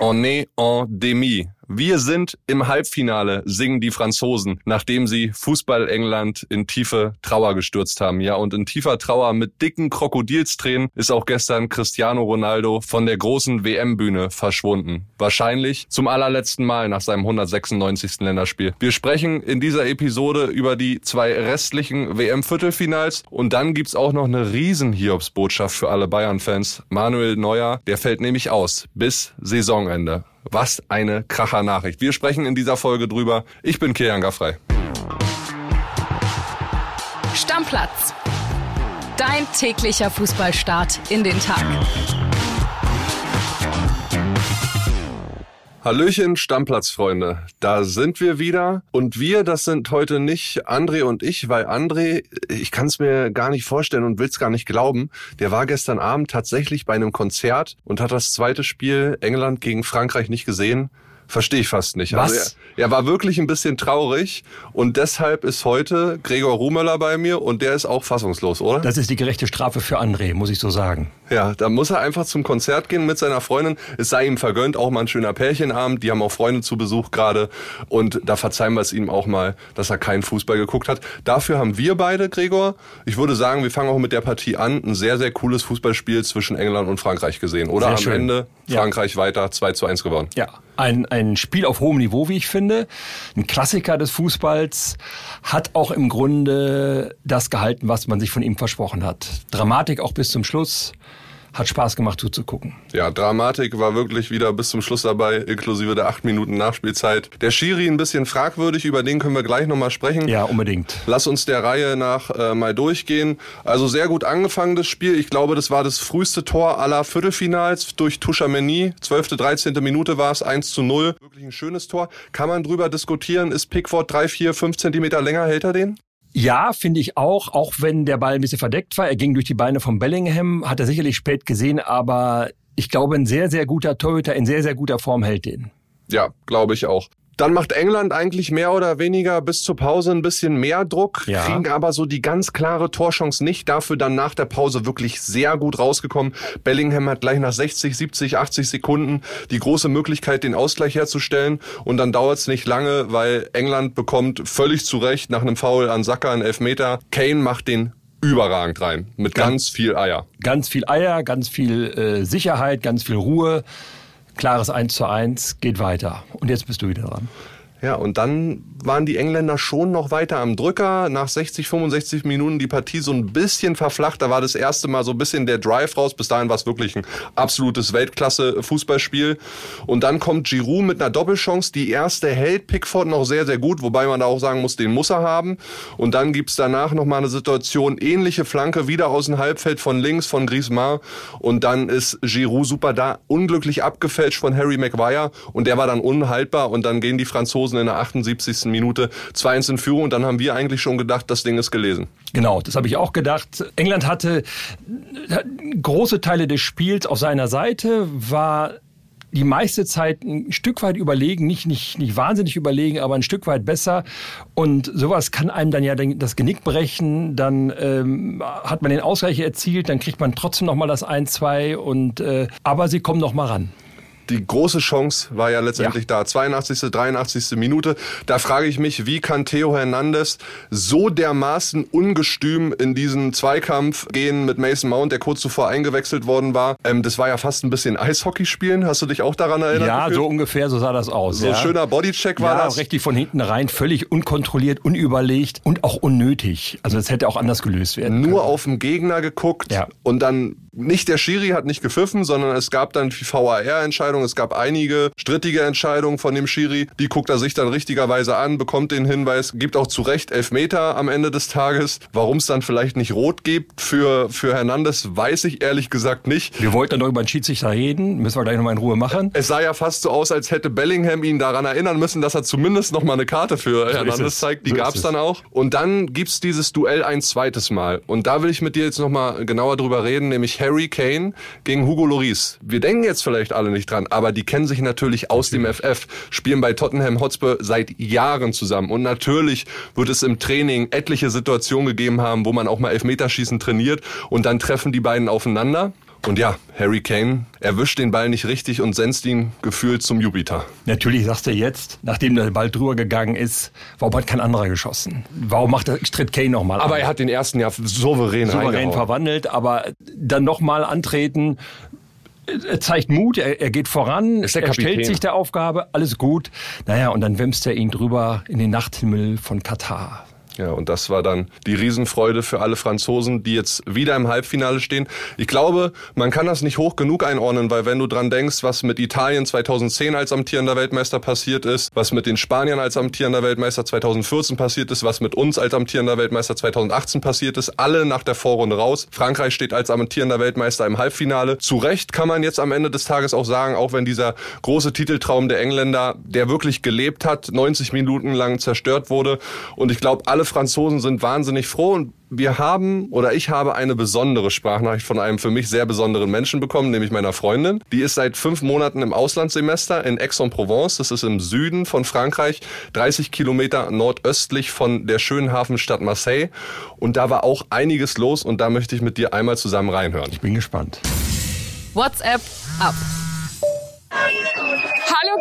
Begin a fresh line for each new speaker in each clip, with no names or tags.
On est en demi. Wir sind im Halbfinale, singen die Franzosen, nachdem sie Fußball England in tiefe Trauer gestürzt haben. Ja, und in tiefer Trauer mit dicken Krokodilstränen ist auch gestern Cristiano Ronaldo von der großen WM-Bühne verschwunden. Wahrscheinlich zum allerletzten Mal nach seinem 196. Länderspiel. Wir sprechen in dieser Episode über die zwei restlichen WM-Viertelfinals und dann gibt's auch noch eine riesen Hiobsbotschaft für alle Bayern-Fans. Manuel Neuer, der fällt nämlich aus bis Saisonende. Was eine Kracher-Nachricht. Wir sprechen in dieser Folge drüber. Ich bin Kilian Gaffrey.
Stammplatz. Dein täglicher Fußballstart in den Tag.
Hallöchen, Stammplatzfreunde. Da sind wir wieder. Und wir, das sind heute nicht André und ich, weil André, ich kann es mir gar nicht vorstellen und will es gar nicht glauben, der war gestern Abend tatsächlich bei einem Konzert und hat das zweite Spiel England gegen Frankreich nicht gesehen. Verstehe ich fast nicht.
Was?
Also er, er war wirklich ein bisschen traurig und deshalb ist heute Gregor Rumeler bei mir und der ist auch fassungslos, oder?
Das ist die gerechte Strafe für André, muss ich so sagen.
Ja, da muss er einfach zum Konzert gehen mit seiner Freundin. Es sei ihm vergönnt, auch mal ein schöner Pärchenabend. Die haben auch Freunde zu Besuch gerade. Und da verzeihen wir es ihm auch mal, dass er keinen Fußball geguckt hat. Dafür haben wir beide, Gregor, ich würde sagen, wir fangen auch mit der Partie an, ein sehr, sehr cooles Fußballspiel zwischen England und Frankreich gesehen. Oder
Sehr
am
schön.
Ende
Ja.
Frankreich weiter 2 zu 1 gewonnen.
Ja, ein, ein Spiel auf hohem Niveau, wie ich finde. Ein Klassiker des Fußballs. Hat auch im Grunde das gehalten, was man sich von ihm versprochen hat. Dramatik auch bis zum Schluss. Hat Spaß gemacht zuzugucken.
Ja, Dramatik war wirklich wieder bis zum Schluss dabei, inklusive der acht Minuten Nachspielzeit. Der Schiri ein bisschen fragwürdig, über den können wir gleich nochmal sprechen.
Ja, unbedingt.
Lass uns der Reihe nach äh, mal durchgehen. Also sehr gut angefangen das Spiel. Ich glaube, das war das früheste Tor aller Viertelfinals durch Tushameni. 12., 13. Minute war es 1 zu 0. Wirklich ein schönes Tor. Kann man drüber diskutieren, ist Pickford 3, 4, 5 Zentimeter länger, hält er den?
Ja, finde ich auch, auch wenn der Ball ein bisschen verdeckt war. Er ging durch die Beine von Bellingham, hat er sicherlich spät gesehen, aber ich glaube, ein sehr, sehr guter Torhüter in sehr, sehr guter Form hält den.
Ja, glaube ich auch. Dann macht England eigentlich mehr oder weniger bis zur Pause ein bisschen mehr Druck,
Ja.
kriegen aber so die ganz klare Torchance nicht. Dafür dann nach der Pause wirklich sehr gut rausgekommen. Bellingham hat gleich nach 60, 70, 80 Sekunden die große Möglichkeit, den Ausgleich herzustellen. Und dann dauert es nicht lange, weil England bekommt völlig zu Recht nach einem Foul an Saka einen Elfmeter. Kane macht den überragend rein, mit ganz viel Eier.
Ganz viel Eier, ganz viel äh, Sicherheit, ganz viel Ruhe. Klares 1 zu 1, geht weiter. Und jetzt bist du wieder dran.
Ja, und dann waren die Engländer schon noch weiter am Drücker. Nach 60, 65 Minuten die Partie so ein bisschen verflacht. Da war das erste Mal so ein bisschen der Drive raus. Bis dahin war es wirklich ein absolutes Weltklasse-Fußballspiel. Und dann kommt Giroud mit einer Doppelchance. Die erste hält Pickford noch sehr, sehr gut. Wobei man da auch sagen muss, den muss er haben. Und dann gibt's danach nochmal eine Situation, ähnliche Flanke, wieder aus dem Halbfeld von links von Griezmann. Und dann ist Giroud super da, unglücklich abgefälscht von Harry Maguire. Und der war dann unhaltbar. Und dann gehen die Franzosen in der 78. Minute 2-1 in Führung. Und dann haben wir eigentlich schon gedacht, das Ding ist gelesen.
Genau, das habe ich auch gedacht. England hatte äh, große Teile des Spiels auf seiner Seite, war die meiste Zeit ein Stück weit überlegen, nicht, nicht, nicht wahnsinnig überlegen, aber ein Stück weit besser. Und sowas kann einem dann ja das Genick brechen. Dann ähm, hat man den Ausgleich erzielt, dann kriegt man trotzdem noch mal das 1-2. Und, äh, aber sie kommen noch mal ran.
Die große Chance war ja letztendlich da. 82., 83. Minute. Da frage ich mich, wie kann Theo Hernandez so dermaßen ungestüm in diesen Zweikampf gehen mit Mason Mount, der kurz zuvor eingewechselt worden war. Ähm, das war ja fast ein bisschen Eishockey spielen. Hast du dich auch daran erinnert?
Ja,
gefühlt?
so ungefähr, so sah das aus.
So
ja.
schöner Bodycheck war
ja,
das.
richtig von hinten rein, völlig unkontrolliert, unüberlegt und auch unnötig. Also das hätte auch anders gelöst werden können.
nur auf den Gegner geguckt
Ja.
und dann nicht der Schiri hat nicht gepfiffen, sondern es gab dann die VAR-Entscheidung, es gab einige strittige Entscheidungen von dem Schiri, die guckt er sich dann richtigerweise an, bekommt den Hinweis, gibt auch zu Recht Elfmeter am Ende des Tages. Warum es dann vielleicht nicht rot gibt für, für Hernandez, weiß ich ehrlich gesagt nicht.
Wir wollten dann noch über den Schiedsrichter reden, müssen wir gleich noch mal in Ruhe machen.
Es sah ja fast so aus, als hätte Bellingham ihn daran erinnern müssen, dass er zumindest noch mal eine Karte für Hernandez
es.
zeigt. Die
So
gab's
es.
dann auch. Und dann gibt's dieses Duell ein zweites Mal. Und da will ich mit dir jetzt noch mal genauer drüber reden, nämlich Harry Kane gegen Hugo Lloris. Wir denken jetzt vielleicht alle nicht dran, aber die kennen sich natürlich aus dem FF, spielen bei Tottenham Hotspur seit Jahren zusammen. Und natürlich wird es im Training etliche Situationen gegeben haben, wo man auch mal Elfmeterschießen trainiert und dann treffen die beiden aufeinander. Und ja, Harry Kane erwischt den Ball nicht richtig und senzt ihn gefühlt zum Jupiter.
Natürlich sagst du jetzt, nachdem der Ball drüber gegangen ist, warum hat kein anderer geschossen? Warum macht er, tritt Kane nochmal
Aber an? er hat den ersten ja souverän
Souverän verwandelt, aber dann nochmal antreten, er zeigt Mut, er, er geht voran, er stellt sich der Aufgabe, alles gut. Naja, und dann wämst er ihn drüber in den Nachthimmel von Katar.
Ja, und das war dann die Riesenfreude für alle Franzosen, die jetzt wieder im Halbfinale stehen. Ich glaube, man kann das nicht hoch genug einordnen, weil wenn du dran denkst, was mit Italien 2010 als amtierender Weltmeister passiert ist, was mit den Spaniern als amtierender Weltmeister 2014 passiert ist, was mit uns als amtierender Weltmeister 2018 passiert ist, alle nach der Vorrunde raus. Frankreich steht als amtierender Weltmeister im Halbfinale. Zu Recht kann man jetzt am Ende des Tages auch sagen, auch wenn dieser große Titeltraum der Engländer, der wirklich gelebt hat, 90 Minuten lang zerstört wurde. Und ich glaube, alle Franzosen sind wahnsinnig froh und wir haben oder ich habe eine besondere Sprachnachricht von einem für mich sehr besonderen Menschen bekommen, nämlich meiner Freundin. Die ist seit fünf Monaten im Auslandssemester in Aix-en-Provence. Das ist im Süden von Frankreich, 30 Kilometer nordöstlich von der schönen Hafenstadt Marseille. Und da war auch einiges los und da möchte ich mit dir einmal zusammen reinhören.
Ich bin gespannt.
WhatsApp ab.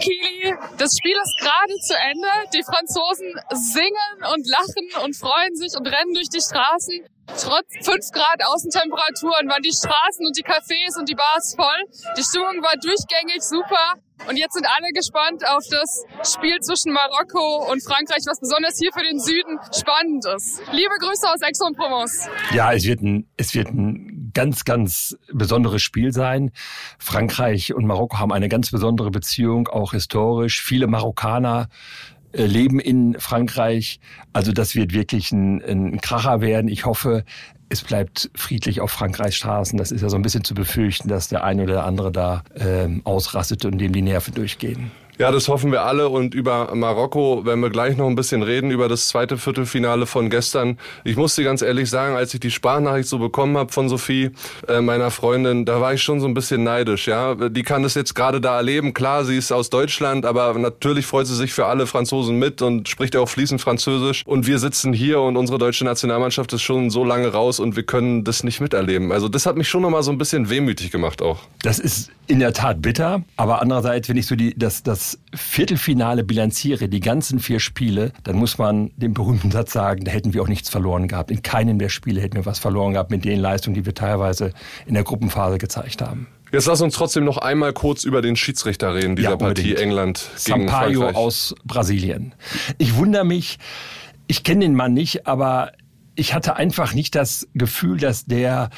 Kili, das Spiel ist gerade zu Ende. Die Franzosen singen und lachen und freuen sich und rennen durch die Straßen. Trotz 5 Grad Außentemperaturen waren die Straßen und die Cafés und die Bars voll. Die Stimmung war durchgängig super. Und jetzt sind alle gespannt auf das Spiel zwischen Marokko und Frankreich, was besonders hier für den Süden spannend ist. Liebe Grüße aus Aix-en-Provence.
Ja, es wird ein, es wird ein ganz, ganz besonderes Spiel sein. Frankreich und Marokko haben eine ganz besondere Beziehung, auch historisch. Viele Marokkaner äh, leben in Frankreich. Also das wird wirklich ein, ein Kracher werden. Ich hoffe, es bleibt friedlich auf Frankreichs Straßen. Das ist ja so ein bisschen zu befürchten, dass der eine oder der andere da ähm, ausrastet und dem die Nerven durchgehen.
Ja, das hoffen wir alle. Und über Marokko werden wir gleich noch ein bisschen reden, über das zweite Viertelfinale von gestern. Ich muss dir ganz ehrlich sagen, als ich die Sprachnachricht so bekommen habe von Sophie, äh, meiner Freundin, da war ich schon so ein bisschen neidisch. Ja, Die kann das jetzt gerade da erleben. Klar, sie ist aus Deutschland, aber natürlich freut sie sich für alle Franzosen mit und spricht ja auch fließend Französisch. Und wir sitzen hier und unsere deutsche Nationalmannschaft ist schon so lange raus und wir können das nicht miterleben. Also das hat mich schon nochmal so ein bisschen wehmütig gemacht auch.
Das ist in der Tat bitter, aber andererseits, wenn ich so die, das, das Viertelfinale bilanziere, die ganzen vier Spiele, dann muss man den berühmten Satz sagen, da hätten wir auch nichts verloren gehabt. In keinem der Spiele hätten wir was verloren gehabt mit den Leistungen, die wir teilweise in der Gruppenphase gezeigt haben.
Jetzt lass uns trotzdem noch einmal kurz über den Schiedsrichter reden dieser ja, Partie England gegen
Sampaio
Frankreich.
aus Brasilien. Ich wundere mich, ich kenne den Mann nicht, aber ich hatte einfach nicht das Gefühl, dass der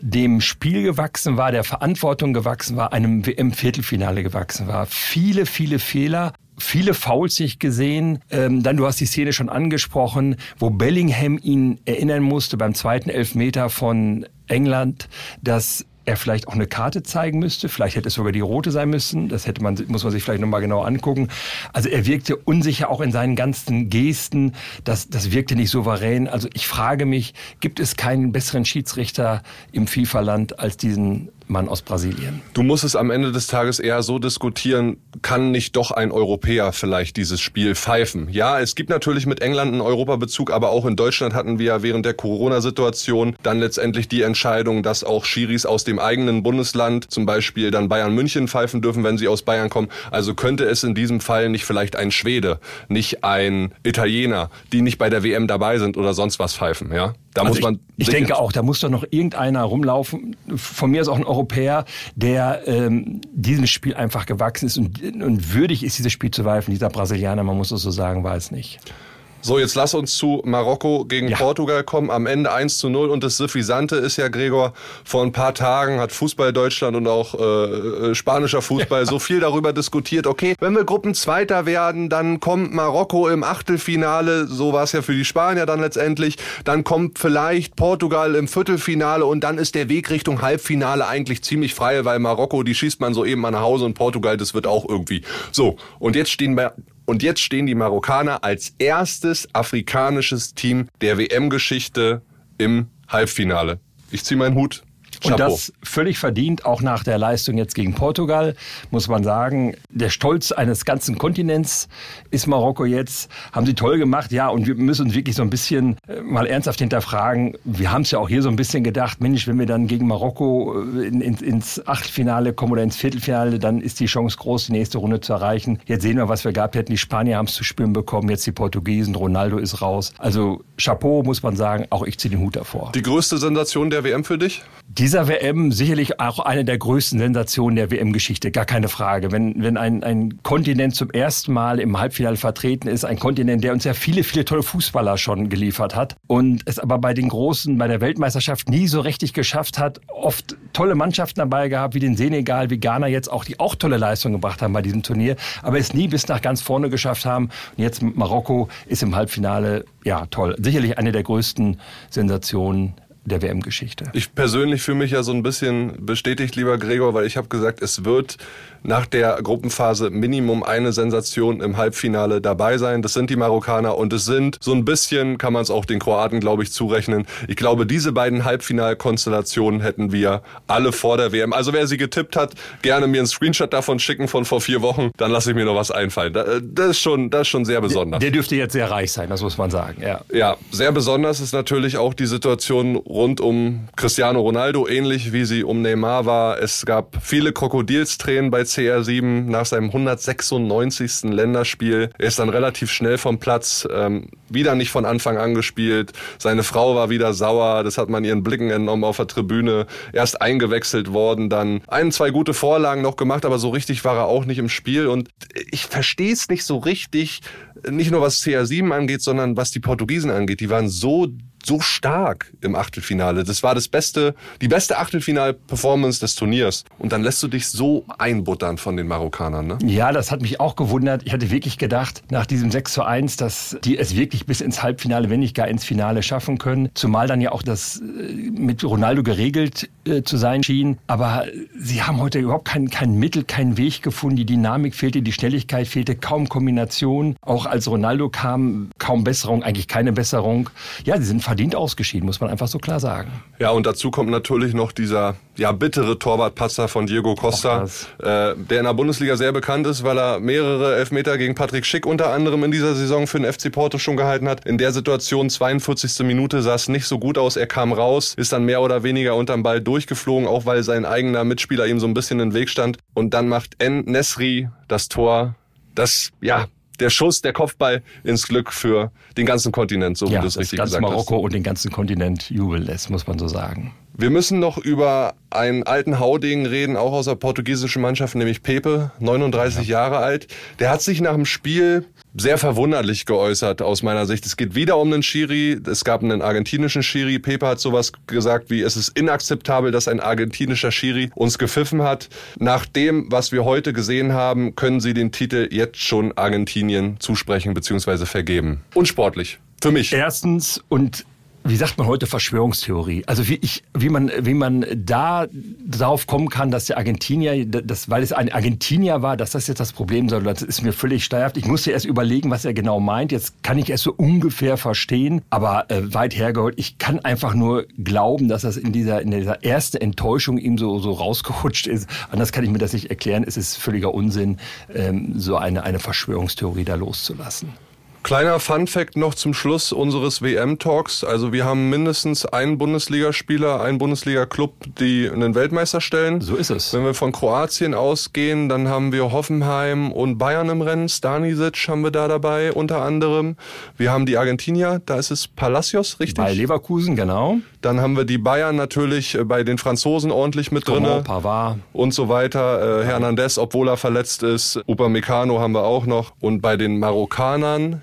dem Spiel gewachsen war, der Verantwortung gewachsen war, einem WM-Viertelfinale gewachsen war. Viele, viele Fehler. Viele Fouls nicht gesehen. Ähm, dann, du hast die Szene schon angesprochen, wo Bellingham ihn erinnern musste beim zweiten Elfmeter von England, dass er vielleicht auch eine Karte zeigen müsste. Vielleicht hätte es sogar die rote sein müssen. Das hätte man, muss man sich vielleicht nochmal genau angucken. Also er wirkte unsicher auch in seinen ganzen Gesten. Das, das wirkte nicht souverän. Also ich frage mich, gibt es keinen besseren Schiedsrichter im FIFA-Land als diesen Mann aus Brasilien.
Du musst es am Ende des Tages eher so diskutieren, kann nicht doch ein Europäer vielleicht dieses Spiel pfeifen? Ja, es gibt natürlich mit England einen Europabezug, aber auch in Deutschland hatten wir ja während der Corona-Situation dann letztendlich die Entscheidung, dass auch Schiris aus dem eigenen Bundesland, zum Beispiel dann Bayern München pfeifen dürfen, wenn sie aus Bayern kommen. Also könnte es in diesem Fall nicht vielleicht ein Schwede, nicht ein Italiener, die nicht bei der WM dabei sind oder sonst was pfeifen, ja?
Da also muss man. Ich, ich denke auch, da muss doch noch irgendeiner rumlaufen. Von mir ist auch ein Europäer, der ähm, diesem Spiel einfach gewachsen ist und, und würdig ist, dieses Spiel zu pfeifen. Dieser Brasilianer, man muss es so sagen, war es nicht.
So, jetzt lass uns zu Marokko gegen ja. Portugal kommen. Am Ende 1 zu 0. Und das Suffisante ist ja, Gregor, vor ein paar Tagen hat Fußball Deutschland und auch äh, äh, spanischer Fußball ja. so viel darüber diskutiert. Okay, wenn wir Gruppenzweiter werden, dann kommt Marokko im Achtelfinale. So war es ja für die Spanier dann letztendlich. Dann kommt vielleicht Portugal im Viertelfinale und dann ist der Weg Richtung Halbfinale eigentlich ziemlich frei, weil Marokko, die schießt man so eben nach Hause und Portugal, das wird auch irgendwie. So, und jetzt stehen wir und jetzt stehen die Marokkaner als erstes afrikanisches Team der WM-Geschichte im Halbfinale. Ich ziehe meinen Hut.
Und das völlig verdient, auch nach der Leistung jetzt gegen Portugal, muss man sagen. Der Stolz eines ganzen Kontinents ist Marokko jetzt. Haben sie toll gemacht, ja. Und wir müssen uns wirklich so ein bisschen äh, mal ernsthaft hinterfragen. Wir haben es ja auch hier so ein bisschen gedacht, Mensch, wenn wir dann gegen Marokko äh, in, in, ins Achtelfinale kommen oder ins Viertelfinale, dann ist die Chance groß, die nächste Runde zu erreichen. Jetzt sehen wir, was wir gehabt hätten. Die Spanier haben es zu spüren bekommen, jetzt die Portugiesen, Ronaldo ist raus. Also Chapeau, muss man sagen, auch ich ziehe den Hut davor.
Die größte Sensation der WM für dich?
Dieser WM sicherlich auch eine der größten Sensationen der WM-Geschichte, gar keine Frage. Wenn, wenn ein, ein Kontinent zum ersten Mal im Halbfinale vertreten ist, ein Kontinent, der uns ja viele, viele tolle Fußballer schon geliefert hat und es aber bei den Großen, bei der Weltmeisterschaft nie so richtig geschafft hat, oft tolle Mannschaften dabei gehabt, wie den Senegal, wie Ghana jetzt auch, die auch tolle Leistungen gebracht haben bei diesem Turnier, aber es nie bis nach ganz vorne geschafft haben. Und jetzt Marokko ist im Halbfinale, ja toll, sicherlich eine der größten Sensationen der WM-Geschichte.
Ich persönlich fühle mich ja so ein bisschen bestätigt, lieber Gregor, weil ich habe gesagt, es wird nach der Gruppenphase Minimum eine Sensation im Halbfinale dabei sein. Das sind die Marokkaner und es sind so ein bisschen, kann man es auch den Kroaten, glaube ich, zurechnen. Ich glaube, diese beiden Halbfinalkonstellationen hätten wir alle vor der WM. Also wer sie getippt hat, gerne mir einen Screenshot davon schicken von vor vier Wochen, dann lasse ich mir noch was einfallen. Das ist schon, das ist schon sehr besonders.
Der, der dürfte jetzt sehr reich sein, das muss man sagen. Ja.
ja, sehr besonders ist natürlich auch die Situation rund um Cristiano Ronaldo, ähnlich wie sie um Neymar war. Es gab viele Krokodilstränen bei CR7 nach seinem 196. Länderspiel. Er ist dann relativ schnell vom Platz, ähm, wieder nicht von Anfang an gespielt. Seine Frau war wieder sauer, das hat man ihren Blicken entnommen auf der Tribüne. Erst eingewechselt worden, dann ein, zwei gute Vorlagen noch gemacht, aber so richtig war er auch nicht im Spiel. Und ich verstehe es nicht so richtig, nicht nur was CR7 angeht, sondern was die Portugiesen angeht. Die waren so so stark im Achtelfinale. Das war das beste, die beste Achtelfinal-Performance des Turniers. Und dann lässt du dich so einbuttern von den Marokkanern, ne?
Ja, das hat mich auch gewundert. Ich hatte wirklich gedacht, nach diesem 6 zu 1, dass die es wirklich bis ins Halbfinale, wenn nicht gar ins Finale schaffen können. Zumal dann ja auch das äh, mit Ronaldo geregelt äh, zu sein schien. Aber sie haben heute überhaupt kein, kein Mittel, keinen Weg gefunden. Die Dynamik fehlte, die Schnelligkeit fehlte, kaum Kombination. Auch als Ronaldo kam, kaum Besserung, eigentlich keine Besserung. Ja, sie sind verdient ausgeschieden, muss man einfach so klar sagen.
Ja, und dazu kommt natürlich noch dieser ja, bittere Torwartpasser von Diego Costa, äh, der in der Bundesliga sehr bekannt ist, weil er mehrere Elfmeter gegen Patrick Schick unter anderem in dieser Saison für den FC Porto schon gehalten hat. In der Situation, 42. Minute, sah es nicht so gut aus. Er kam raus, ist dann mehr oder weniger unterm Ball durchgeflogen, auch weil sein eigener Mitspieler ihm so ein bisschen in den Weg stand. Und dann macht N. Nesri das Tor, das, ja, der Schuss, der Kopfball ins Glück für den ganzen Kontinent, so
ja,
wie du es richtig gesagt
Marokko
hast.
Marokko und den ganzen Kontinent jubeln lässt, muss man so sagen.
Wir müssen noch über einen alten Hauding reden, auch aus der portugiesischen Mannschaft, nämlich Pepe, 39 ja. Jahre alt. Der hat sich nach dem Spiel sehr verwunderlich geäußert aus meiner Sicht. Es geht wieder um einen Schiri. Es gab einen argentinischen Schiri. Pepe hat sowas gesagt wie, es ist inakzeptabel, dass ein argentinischer Schiri uns gepfiffen hat. Nach dem, was wir heute gesehen haben, können Sie den Titel jetzt schon Argentinien zusprechen bzw. vergeben. Unsportlich. Für mich.
Erstens und wie sagt man heute Verschwörungstheorie? Also wie ich, wie man, wie man da darauf kommen kann, dass der Argentinier, das, weil es ein Argentinier war, dass das jetzt das Problem soll, das ist mir völlig steifhaft. Ich musste erst überlegen, was er genau meint. Jetzt kann ich es so ungefähr verstehen, aber äh, weit hergeholt. Ich kann einfach nur glauben, dass das in dieser, in dieser ersten Enttäuschung ihm so, so rausgerutscht ist. Anders kann ich mir das nicht erklären. Es ist völliger Unsinn, ähm, so eine, eine Verschwörungstheorie da loszulassen.
Kleiner Fun-Fact noch zum Schluss unseres WM-Talks. Also wir haben mindestens einen Bundesligaspieler, einen Bundesliga-Club, die einen Weltmeister stellen.
So ist es.
Wenn wir von Kroatien ausgehen, dann haben wir Hoffenheim und Bayern im Rennen. Stanisic haben wir da dabei unter anderem. Wir haben die Argentinier, da ist es Palacios, richtig?
Bei Leverkusen, genau.
Dann haben wir die Bayern natürlich äh, bei den Franzosen ordentlich mit drin.
Pavard.
Und so weiter. Äh, Hernandez, obwohl er verletzt ist. Upamecano haben wir auch noch. Und bei den Marokkanern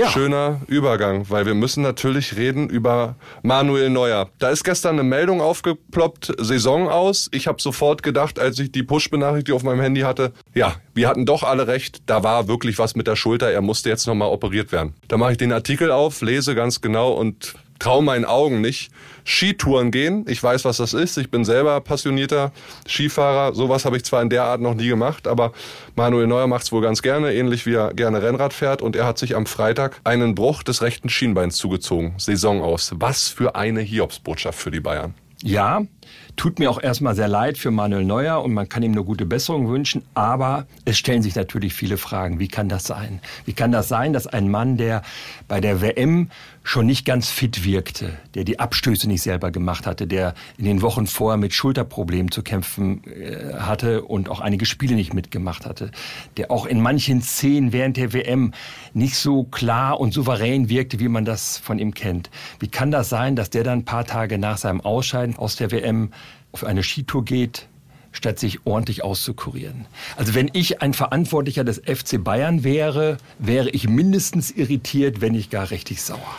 Ja. Schöner Übergang, weil wir müssen natürlich reden über Manuel Neuer. Da ist gestern eine Meldung aufgeploppt, Saison aus. Ich habe sofort gedacht, als ich die Push-Benachrichtigung auf meinem Handy hatte, ja, wir hatten doch alle recht, da war wirklich was mit der Schulter, er musste jetzt nochmal operiert werden. Da mache ich den Artikel auf, lese ganz genau und traue meinen Augen nicht. Skitouren gehen, ich weiß, was das ist. Ich bin selber passionierter Skifahrer. Sowas habe ich zwar in der Art noch nie gemacht, aber Manuel Neuer macht es wohl ganz gerne, ähnlich wie er gerne Rennrad fährt. Und er hat sich am Freitag einen Bruch des rechten Schienbeins zugezogen. Saison aus. Was für eine Hiobsbotschaft für die Bayern.
Ja, tut mir auch erstmal sehr leid für Manuel Neuer und man kann ihm eine gute Besserung wünschen, aber es stellen sich natürlich viele Fragen. Wie kann das sein? Wie kann das sein, dass ein Mann, der bei der WM schon nicht ganz fit wirkte, der die Abstöße nicht selber gemacht hatte, der in den Wochen vorher mit Schulterproblemen zu kämpfen äh, hatte und auch einige Spiele nicht mitgemacht hatte, der auch in manchen Szenen während der WM nicht so klar und souverän wirkte, wie man das von ihm kennt. Wie kann das sein, dass der dann ein paar Tage nach seinem Ausscheiden aus der WM auf eine Skitour geht, statt sich ordentlich auszukurieren. Also wenn ich ein Verantwortlicher des FC Bayern wäre, wäre ich mindestens irritiert, wenn nicht gar richtig sauer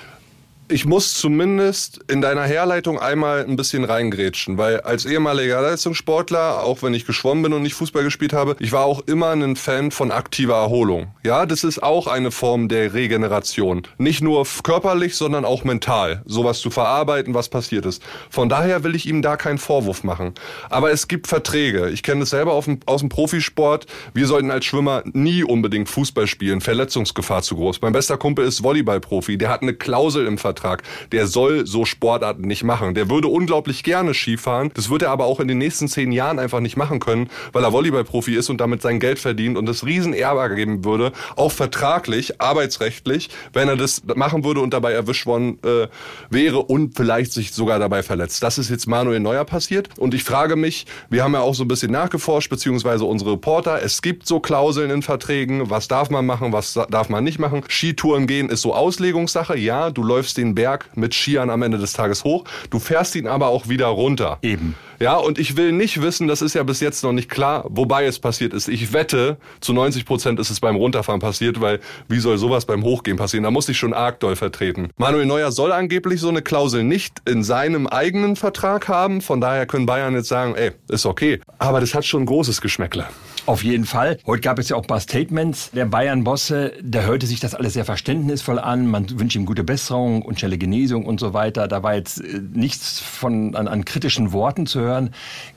ich muss zumindest in deiner Herleitung einmal ein bisschen reingrätschen, weil als ehemaliger Leistungssportler, auch wenn ich geschwommen bin und nicht Fußball gespielt habe, ich war auch immer ein Fan von aktiver Erholung. Ja, das ist auch eine Form der Regeneration. Nicht nur körperlich, sondern auch mental. Sowas zu verarbeiten, was passiert ist. Von daher will ich ihm da keinen Vorwurf machen. Aber es gibt Verträge. Ich kenne das selber aus dem Profisport. Wir sollten als Schwimmer nie unbedingt Fußball spielen. Verletzungsgefahr zu groß. Mein bester Kumpel ist Volleyballprofi. Der hat eine Klausel im Vertrag Vertrag. Der soll so Sportarten nicht machen. Der würde unglaublich gerne Skifahren. Das wird er aber auch in den nächsten zehn Jahren einfach nicht machen können, weil er Volleyballprofi ist und damit sein Geld verdient und das riesen Ärger geben würde, auch vertraglich, arbeitsrechtlich, wenn er das machen würde und dabei erwischt worden äh, wäre und vielleicht sich sogar dabei verletzt. Das ist jetzt Manuel Neuer passiert und ich frage mich, wir haben ja auch so ein bisschen nachgeforscht, beziehungsweise unsere Reporter, es gibt so Klauseln in Verträgen, was darf man machen, was darf man nicht machen. Skitouren gehen ist so Auslegungssache, ja, du läufst den Berg mit Skiern am Ende des Tages hoch. Du fährst ihn aber auch wieder runter.
Eben.
Ja, und ich will nicht wissen, das ist ja bis jetzt noch nicht klar, wobei es passiert ist. Ich wette, zu 90 Prozent ist es beim Runterfahren passiert, weil wie soll sowas beim Hochgehen passieren? Da muss ich schon arg doll vertreten. Manuel Neuer soll angeblich so eine Klausel nicht in seinem eigenen Vertrag haben. Von daher können Bayern jetzt sagen, ey, ist okay. Aber das hat schon ein großes Geschmäckle.
Auf jeden Fall. Heute gab es ja auch ein paar Statements der Bayern-Bosse. Da hörte sich das alles sehr verständnisvoll an. Man wünscht ihm gute Besserung und schnelle Genesung und so weiter. Da war jetzt äh, nichts von, an, an kritischen Worten zu hören.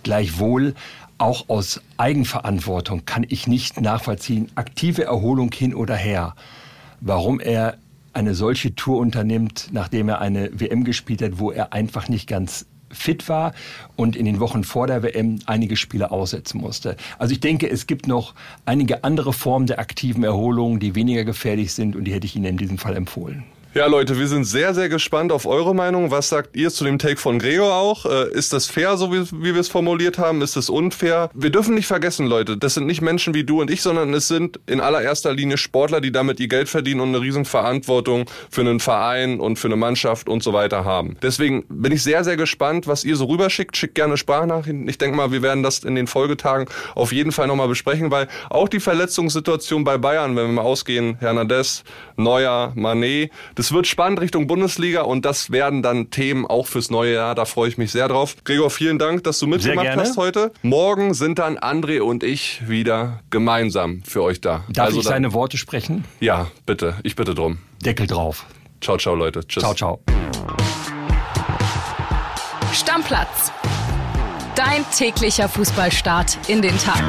Gleichwohl auch aus Eigenverantwortung kann ich nicht nachvollziehen, aktive Erholung hin oder her. Warum er eine solche Tour unternimmt, nachdem er eine WM gespielt hat, wo er einfach nicht ganz fit war und in den Wochen vor der WM einige Spiele aussetzen musste. Also ich denke, es gibt noch einige andere Formen der aktiven Erholung, die weniger gefährlich sind und die hätte ich Ihnen in diesem Fall empfohlen.
Ja, Leute, wir sind sehr, sehr gespannt auf eure Meinung. Was sagt ihr zu dem Take von Gregor auch? Äh, ist das fair, so wie, wie wir es formuliert haben? Ist es unfair? Wir dürfen nicht vergessen, Leute, das sind nicht Menschen wie du und ich, sondern es sind in allererster Linie Sportler, die damit ihr Geld verdienen und eine riesen Verantwortung für einen Verein und für eine Mannschaft und so weiter haben. Deswegen bin ich sehr, sehr gespannt, was ihr so rüberschickt. Schickt gerne Sprachnachrichten. Ich denke mal, wir werden das in den Folgetagen auf jeden Fall nochmal besprechen, weil auch die Verletzungssituation bei Bayern, wenn wir mal ausgehen, Hernandez, Neuer, Manet, das wird spannend Richtung Bundesliga und das werden dann Themen auch fürs neue Jahr. Da freue ich mich sehr drauf. Gregor, vielen Dank, dass du mitgemacht hast heute. Morgen sind dann André und ich wieder gemeinsam für euch da.
Darf also ich seine Worte sprechen?
Ja, bitte. Ich bitte drum.
Deckel drauf.
Ciao, ciao, Leute.
Tschüss. Ciao, ciao.
Stammplatz. Dein täglicher Fußballstart in den Tag.